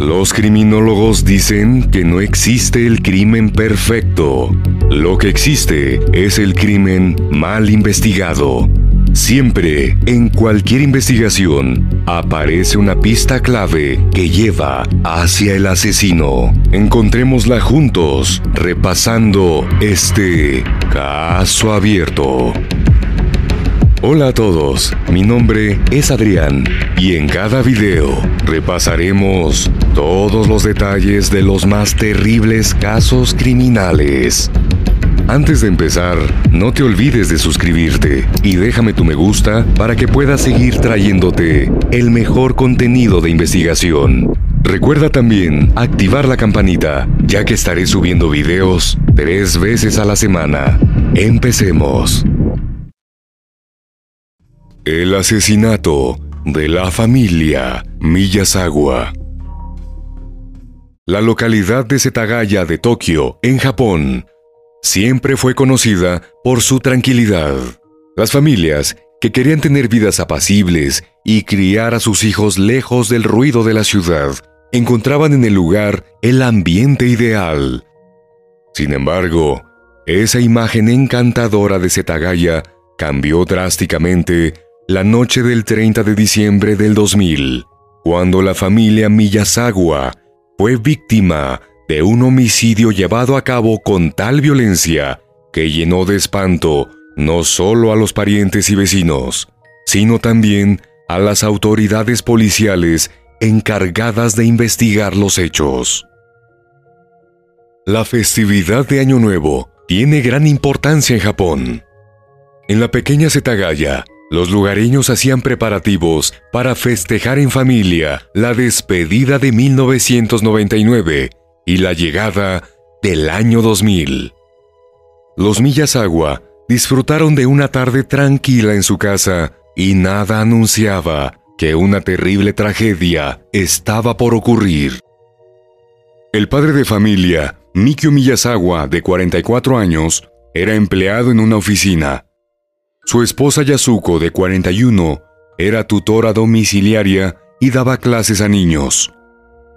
Los criminólogos dicen que no existe el crimen perfecto. Lo que existe es el crimen mal investigado. Siempre, en cualquier investigación, aparece una pista clave que lleva hacia el asesino. Encontrémosla juntos, repasando este caso abierto. Hola a todos, mi nombre es Adrián y en cada video repasaremos todos los detalles de los más terribles casos criminales. Antes de empezar, no te olvides de suscribirte y déjame tu me gusta para que pueda seguir trayéndote el mejor contenido de investigación. Recuerda también activar la campanita, ya que estaré subiendo videos tres veces a la semana. Empecemos. El asesinato de la familia Miyazawa. La localidad de Setagaya de Tokio, en Japón, siempre fue conocida por su tranquilidad. Las familias que querían tener vidas apacibles y criar a sus hijos lejos del ruido de la ciudad encontraban en el lugar el ambiente ideal. Sin embargo, esa imagen encantadora de Setagaya cambió drásticamente la noche del 30 de diciembre del 2000, cuando la familia Miyazawa fue víctima de un homicidio llevado a cabo con tal violencia que llenó de espanto no solo a los parientes y vecinos, sino también a las autoridades policiales encargadas de investigar los hechos. La festividad de Año Nuevo tiene gran importancia en Japón. En la pequeña Setagaya, los lugareños hacían preparativos para festejar en familia la despedida de 1999 y la llegada del año 2000. Los Millasawa disfrutaron de una tarde tranquila en su casa y nada anunciaba que una terrible tragedia estaba por ocurrir. El padre de familia, Mikio Miyazawa, de 44 años, era empleado en una oficina. Su esposa Yasuko, de 41, era tutora domiciliaria y daba clases a niños.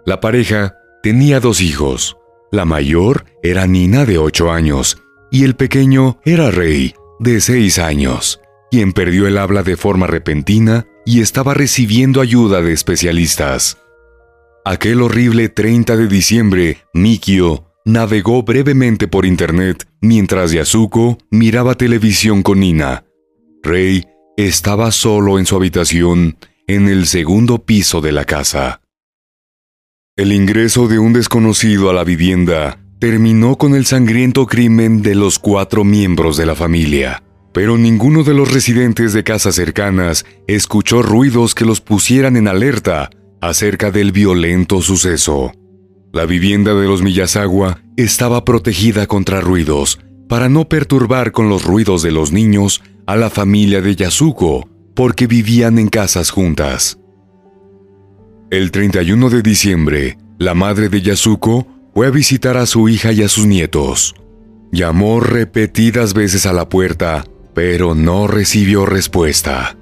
La pareja tenía dos hijos. La mayor era Nina, de 8 años, y el pequeño era Rey, de 6 años, quien perdió el habla de forma repentina y estaba recibiendo ayuda de especialistas. Aquel horrible 30 de diciembre, Mikio navegó brevemente por internet mientras Yasuko miraba televisión con Nina. Rey estaba solo en su habitación en el segundo piso de la casa. El ingreso de un desconocido a la vivienda terminó con el sangriento crimen de los cuatro miembros de la familia, pero ninguno de los residentes de casas cercanas escuchó ruidos que los pusieran en alerta acerca del violento suceso. La vivienda de los Miyazawa estaba protegida contra ruidos para no perturbar con los ruidos de los niños a la familia de Yasuko porque vivían en casas juntas. El 31 de diciembre, la madre de Yasuko fue a visitar a su hija y a sus nietos. Llamó repetidas veces a la puerta, pero no recibió respuesta.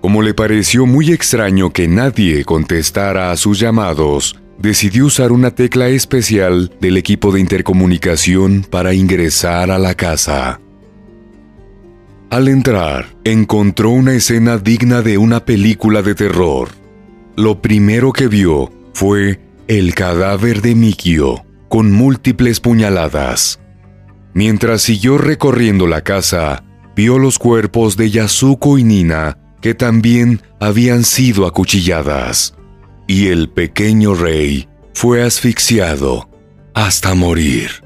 Como le pareció muy extraño que nadie contestara a sus llamados, decidió usar una tecla especial del equipo de intercomunicación para ingresar a la casa. Al entrar, encontró una escena digna de una película de terror. Lo primero que vio fue el cadáver de Mikio, con múltiples puñaladas. Mientras siguió recorriendo la casa, vio los cuerpos de Yasuko y Nina, que también habían sido acuchilladas. Y el pequeño rey fue asfixiado hasta morir.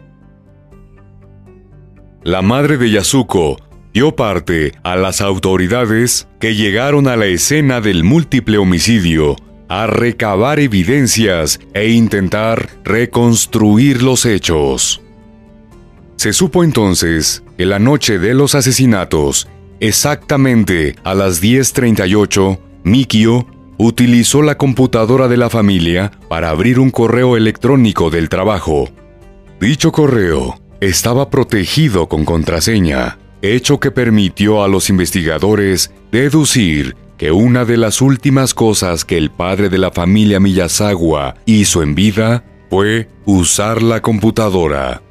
La madre de Yasuko dio parte a las autoridades que llegaron a la escena del múltiple homicidio a recabar evidencias e intentar reconstruir los hechos. Se supo entonces que la noche de los asesinatos, exactamente a las 10.38, Mikio utilizó la computadora de la familia para abrir un correo electrónico del trabajo. Dicho correo estaba protegido con contraseña, hecho que permitió a los investigadores deducir que una de las últimas cosas que el padre de la familia Miyazawa hizo en vida fue usar la computadora.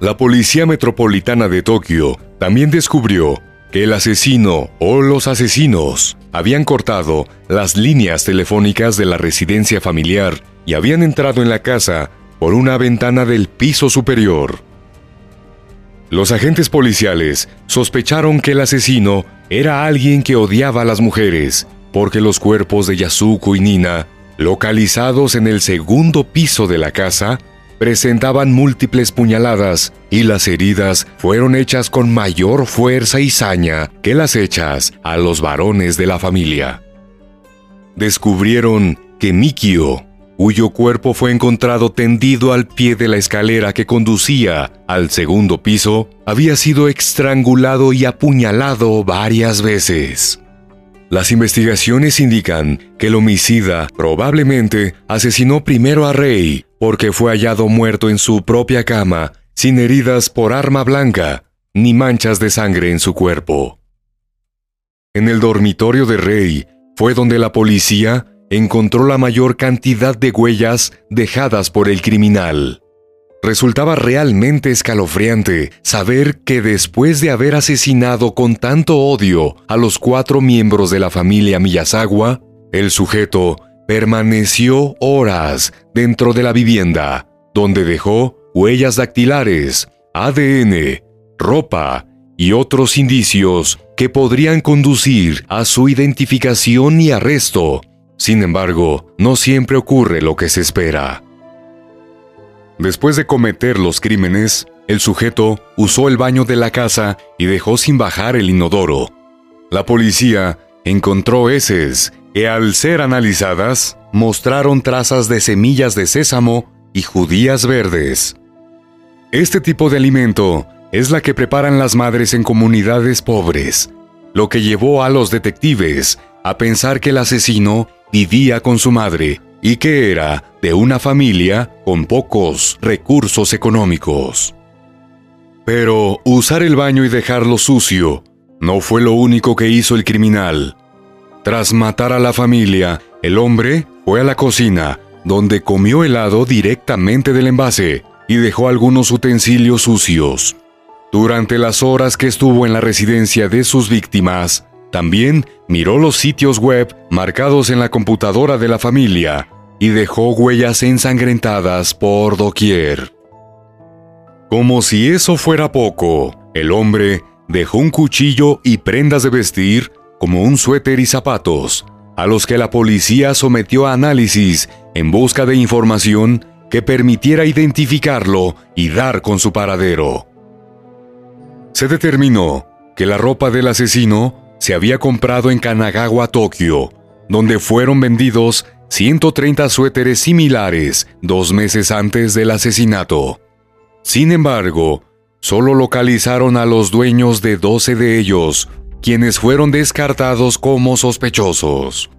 La Policía Metropolitana de Tokio también descubrió que el asesino o los asesinos habían cortado las líneas telefónicas de la residencia familiar y habían entrado en la casa por una ventana del piso superior. Los agentes policiales sospecharon que el asesino era alguien que odiaba a las mujeres, porque los cuerpos de Yasuko y Nina, localizados en el segundo piso de la casa, presentaban múltiples puñaladas y las heridas fueron hechas con mayor fuerza y saña que las hechas a los varones de la familia. Descubrieron que Mikio, cuyo cuerpo fue encontrado tendido al pie de la escalera que conducía al segundo piso, había sido estrangulado y apuñalado varias veces. Las investigaciones indican que el homicida probablemente asesinó primero a Rey porque fue hallado muerto en su propia cama, sin heridas por arma blanca, ni manchas de sangre en su cuerpo. En el dormitorio de Rey fue donde la policía encontró la mayor cantidad de huellas dejadas por el criminal. Resultaba realmente escalofriante saber que después de haber asesinado con tanto odio a los cuatro miembros de la familia Miyazawa, el sujeto permaneció horas dentro de la vivienda, donde dejó huellas dactilares, ADN, ropa y otros indicios que podrían conducir a su identificación y arresto. Sin embargo, no siempre ocurre lo que se espera. Después de cometer los crímenes, el sujeto usó el baño de la casa y dejó sin bajar el inodoro. La policía encontró heces que al ser analizadas mostraron trazas de semillas de sésamo y judías verdes. Este tipo de alimento es la que preparan las madres en comunidades pobres, lo que llevó a los detectives a pensar que el asesino vivía con su madre y que era de una familia con pocos recursos económicos. Pero usar el baño y dejarlo sucio no fue lo único que hizo el criminal. Tras matar a la familia, el hombre fue a la cocina, donde comió helado directamente del envase y dejó algunos utensilios sucios. Durante las horas que estuvo en la residencia de sus víctimas, también miró los sitios web marcados en la computadora de la familia y dejó huellas ensangrentadas por doquier. Como si eso fuera poco, el hombre dejó un cuchillo y prendas de vestir como un suéter y zapatos, a los que la policía sometió a análisis en busca de información que permitiera identificarlo y dar con su paradero. Se determinó que la ropa del asesino se había comprado en Kanagawa, Tokio, donde fueron vendidos 130 suéteres similares dos meses antes del asesinato. Sin embargo, solo localizaron a los dueños de 12 de ellos, quienes fueron descartados como sospechosos.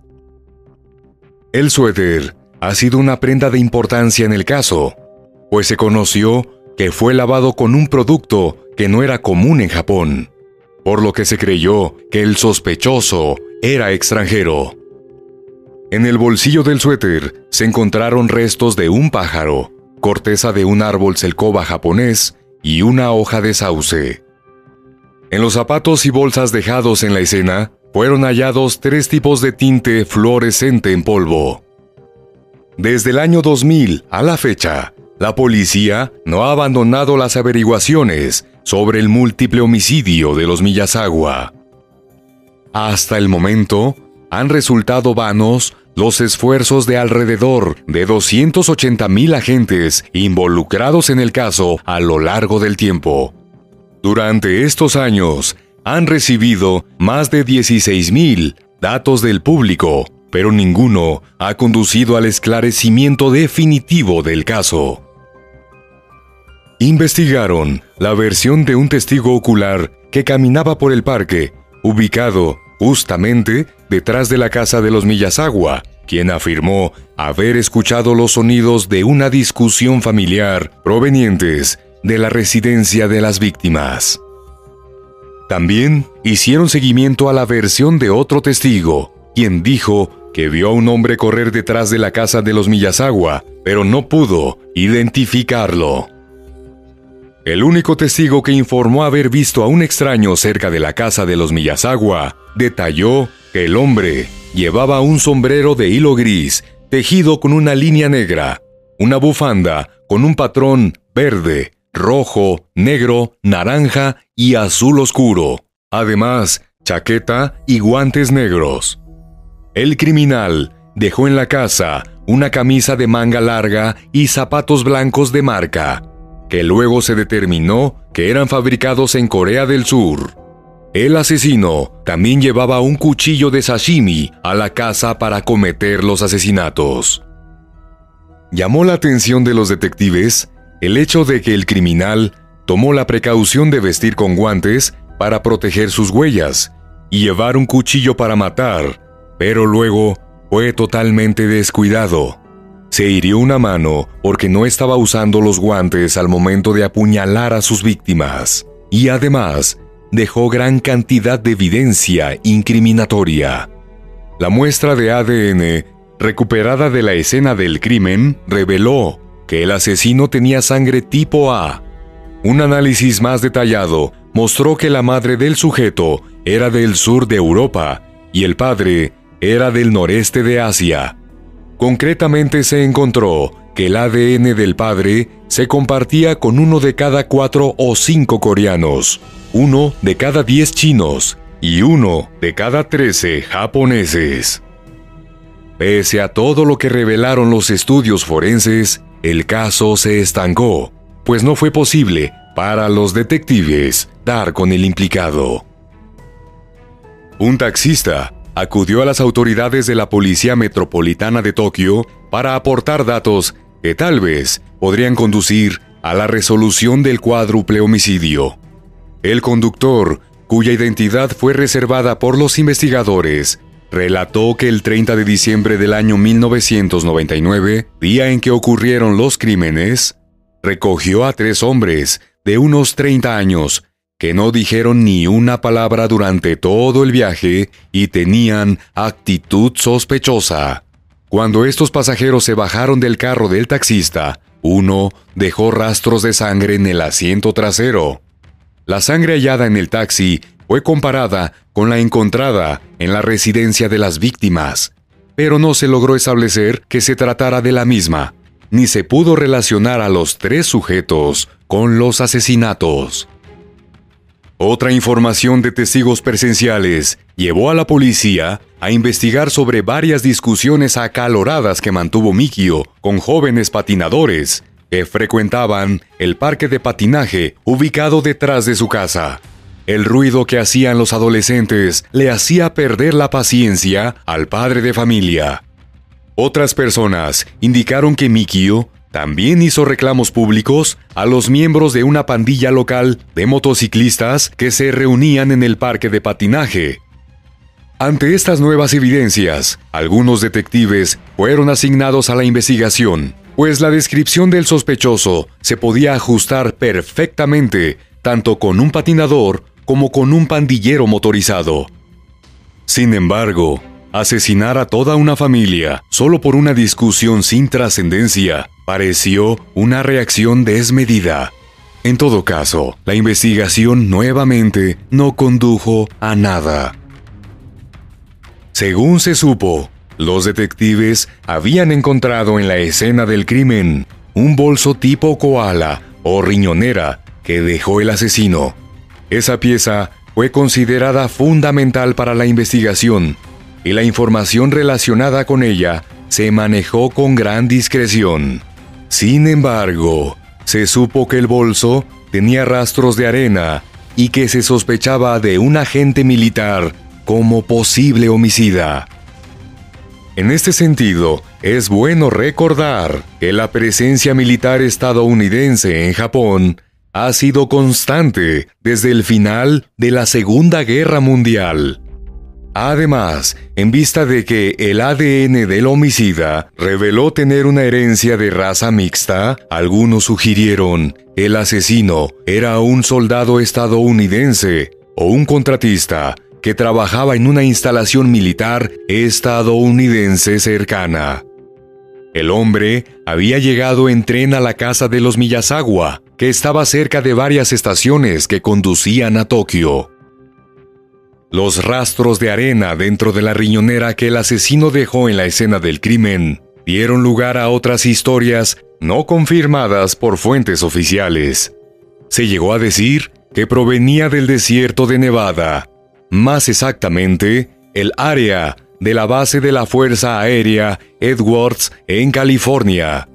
El suéter ha sido una prenda de importancia en el caso, pues se conoció que fue lavado con un producto que no era común en Japón, por lo que se creyó que el sospechoso era extranjero. En el bolsillo del suéter se encontraron restos de un pájaro, corteza de un árbol selcoba japonés y una hoja de sauce. En los zapatos y bolsas dejados en la escena fueron hallados tres tipos de tinte fluorescente en polvo. Desde el año 2000 a la fecha, la policía no ha abandonado las averiguaciones sobre el múltiple homicidio de los Miyazawa. Hasta el momento, han resultado vanos los esfuerzos de alrededor de 280 mil agentes involucrados en el caso a lo largo del tiempo. Durante estos años, han recibido más de 16 mil datos del público, pero ninguno ha conducido al esclarecimiento definitivo del caso. Investigaron la versión de un testigo ocular que caminaba por el parque, ubicado justamente detrás de la casa de los Millasagua, quien afirmó haber escuchado los sonidos de una discusión familiar provenientes de la residencia de las víctimas. También hicieron seguimiento a la versión de otro testigo, quien dijo que vio a un hombre correr detrás de la casa de los Millasagua, pero no pudo identificarlo. El único testigo que informó haber visto a un extraño cerca de la casa de los Millasagua detalló que el hombre llevaba un sombrero de hilo gris tejido con una línea negra, una bufanda con un patrón verde, rojo, negro, naranja y azul oscuro. Además, chaqueta y guantes negros. El criminal dejó en la casa una camisa de manga larga y zapatos blancos de marca, luego se determinó que eran fabricados en Corea del Sur. El asesino también llevaba un cuchillo de sashimi a la casa para cometer los asesinatos. Llamó la atención de los detectives el hecho de que el criminal tomó la precaución de vestir con guantes para proteger sus huellas y llevar un cuchillo para matar, pero luego fue totalmente descuidado. Se hirió una mano porque no estaba usando los guantes al momento de apuñalar a sus víctimas, y además dejó gran cantidad de evidencia incriminatoria. La muestra de ADN recuperada de la escena del crimen reveló que el asesino tenía sangre tipo A. Un análisis más detallado mostró que la madre del sujeto era del sur de Europa y el padre era del noreste de Asia. Concretamente se encontró que el ADN del padre se compartía con uno de cada cuatro o cinco coreanos, uno de cada diez chinos y uno de cada trece japoneses. Pese a todo lo que revelaron los estudios forenses, el caso se estancó, pues no fue posible para los detectives dar con el implicado. Un taxista acudió a las autoridades de la Policía Metropolitana de Tokio para aportar datos que tal vez podrían conducir a la resolución del cuádruple homicidio. El conductor, cuya identidad fue reservada por los investigadores, relató que el 30 de diciembre del año 1999, día en que ocurrieron los crímenes, recogió a tres hombres de unos 30 años que no dijeron ni una palabra durante todo el viaje y tenían actitud sospechosa. Cuando estos pasajeros se bajaron del carro del taxista, uno dejó rastros de sangre en el asiento trasero. La sangre hallada en el taxi fue comparada con la encontrada en la residencia de las víctimas, pero no se logró establecer que se tratara de la misma, ni se pudo relacionar a los tres sujetos con los asesinatos. Otra información de testigos presenciales llevó a la policía a investigar sobre varias discusiones acaloradas que mantuvo Mikio con jóvenes patinadores que frecuentaban el parque de patinaje ubicado detrás de su casa. El ruido que hacían los adolescentes le hacía perder la paciencia al padre de familia. Otras personas indicaron que Mikio también hizo reclamos públicos a los miembros de una pandilla local de motociclistas que se reunían en el parque de patinaje. Ante estas nuevas evidencias, algunos detectives fueron asignados a la investigación, pues la descripción del sospechoso se podía ajustar perfectamente tanto con un patinador como con un pandillero motorizado. Sin embargo, asesinar a toda una familia solo por una discusión sin trascendencia pareció una reacción desmedida. En todo caso, la investigación nuevamente no condujo a nada. Según se supo, los detectives habían encontrado en la escena del crimen un bolso tipo koala o riñonera que dejó el asesino. Esa pieza fue considerada fundamental para la investigación y la información relacionada con ella se manejó con gran discreción. Sin embargo, se supo que el bolso tenía rastros de arena y que se sospechaba de un agente militar como posible homicida. En este sentido, es bueno recordar que la presencia militar estadounidense en Japón ha sido constante desde el final de la Segunda Guerra Mundial. Además, en vista de que el ADN del homicida reveló tener una herencia de raza mixta, algunos sugirieron el asesino era un soldado estadounidense o un contratista que trabajaba en una instalación militar estadounidense cercana. El hombre había llegado en tren a la casa de los Miyazawa, que estaba cerca de varias estaciones que conducían a Tokio. Los rastros de arena dentro de la riñonera que el asesino dejó en la escena del crimen dieron lugar a otras historias no confirmadas por fuentes oficiales. Se llegó a decir que provenía del desierto de Nevada, más exactamente, el área de la base de la Fuerza Aérea Edwards en California.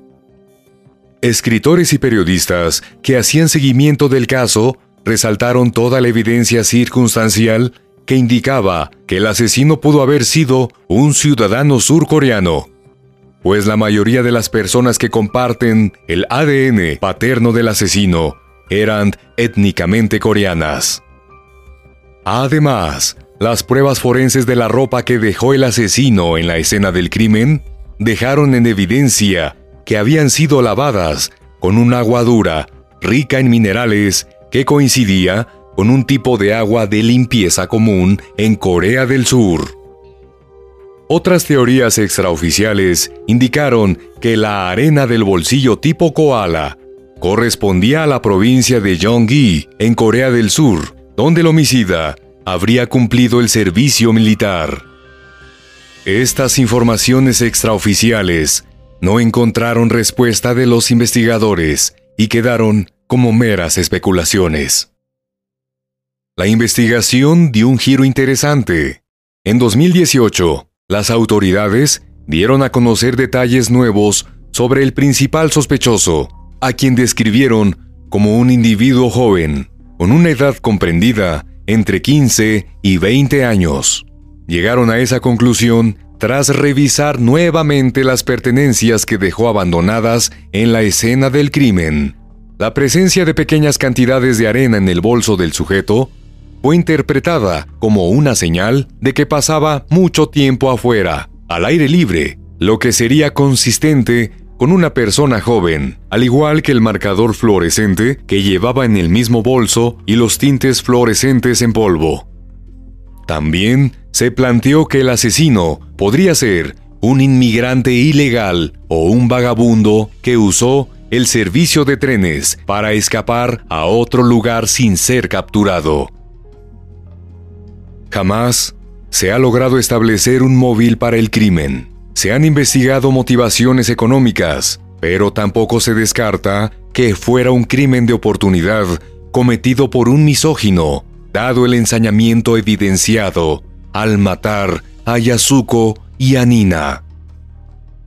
Escritores y periodistas que hacían seguimiento del caso resaltaron toda la evidencia circunstancial que indicaba que el asesino pudo haber sido un ciudadano surcoreano, pues la mayoría de las personas que comparten el ADN paterno del asesino eran étnicamente coreanas. Además, las pruebas forenses de la ropa que dejó el asesino en la escena del crimen dejaron en evidencia que habían sido lavadas con un agua dura, rica en minerales, que coincidía con un tipo de agua de limpieza común en Corea del Sur. Otras teorías extraoficiales indicaron que la arena del bolsillo tipo koala correspondía a la provincia de Gyeonggi, en Corea del Sur, donde el homicida habría cumplido el servicio militar. Estas informaciones extraoficiales no encontraron respuesta de los investigadores y quedaron como meras especulaciones. La investigación dio un giro interesante. En 2018, las autoridades dieron a conocer detalles nuevos sobre el principal sospechoso, a quien describieron como un individuo joven, con una edad comprendida entre 15 y 20 años. Llegaron a esa conclusión tras revisar nuevamente las pertenencias que dejó abandonadas en la escena del crimen. La presencia de pequeñas cantidades de arena en el bolso del sujeto fue interpretada como una señal de que pasaba mucho tiempo afuera, al aire libre, lo que sería consistente con una persona joven, al igual que el marcador fluorescente que llevaba en el mismo bolso y los tintes fluorescentes en polvo. También se planteó que el asesino podría ser un inmigrante ilegal o un vagabundo que usó el servicio de trenes para escapar a otro lugar sin ser capturado. Jamás se ha logrado establecer un móvil para el crimen. Se han investigado motivaciones económicas, pero tampoco se descarta que fuera un crimen de oportunidad cometido por un misógino, dado el ensañamiento evidenciado al matar a Yasuko y a Nina.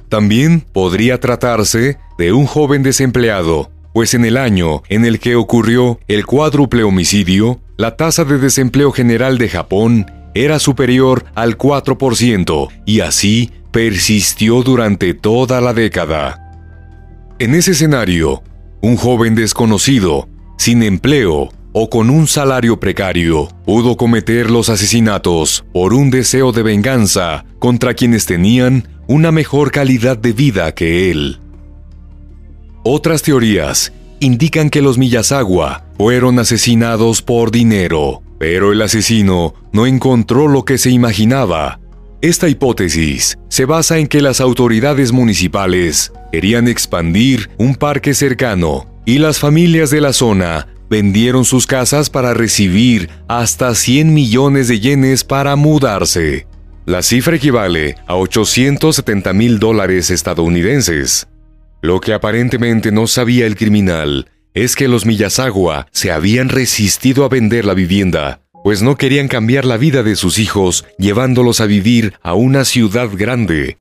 También podría tratarse de un joven desempleado, pues en el año en el que ocurrió el cuádruple homicidio, la tasa de desempleo general de Japón era superior al 4%, y así persistió durante toda la década. En ese escenario, un joven desconocido, sin empleo o con un salario precario, pudo cometer los asesinatos por un deseo de venganza contra quienes tenían una mejor calidad de vida que él. Otras teorías indican que los Miyazawa fueron asesinados por dinero, pero el asesino no encontró lo que se imaginaba esta hipótesis se basa en que las autoridades municipales querían expandir un parque cercano y las familias de la zona vendieron sus casas para recibir hasta 100 millones de yenes para mudarse. La cifra equivale a 870 mil dólares estadounidenses. Lo que aparentemente no sabía el criminal es que los Miyazawa se habían resistido a vender la vivienda pues no querían cambiar la vida de sus hijos llevándolos a vivir a una ciudad grande.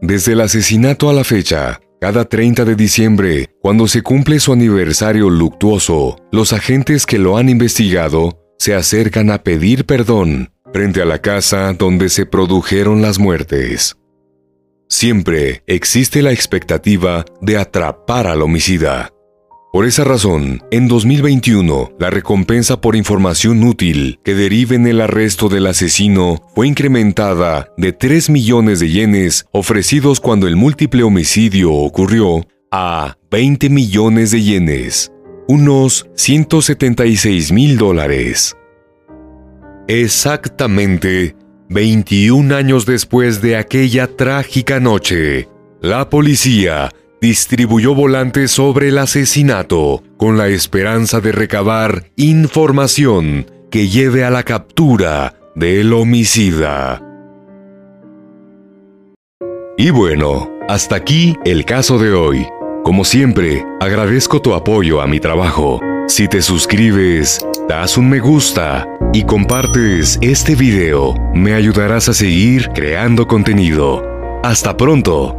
Desde el asesinato a la fecha, cada 30 de diciembre, cuando se cumple su aniversario luctuoso, los agentes que lo han investigado se acercan a pedir perdón frente a la casa donde se produjeron las muertes. Siempre existe la expectativa de atrapar al homicida. Por esa razón, en 2021, la recompensa por información útil que derive en el arresto del asesino fue incrementada de 3 millones de yenes ofrecidos cuando el múltiple homicidio ocurrió a 20 millones de yenes, unos 176 mil dólares. Exactamente 21 años después de aquella trágica noche, la policía distribuyó volantes sobre el asesinato con la esperanza de recabar información que lleve a la captura del homicida. Y bueno, hasta aquí el caso de hoy. Como siempre, agradezco tu apoyo a mi trabajo. Si te suscribes, das un me gusta y compartes este video, me ayudarás a seguir creando contenido. Hasta pronto.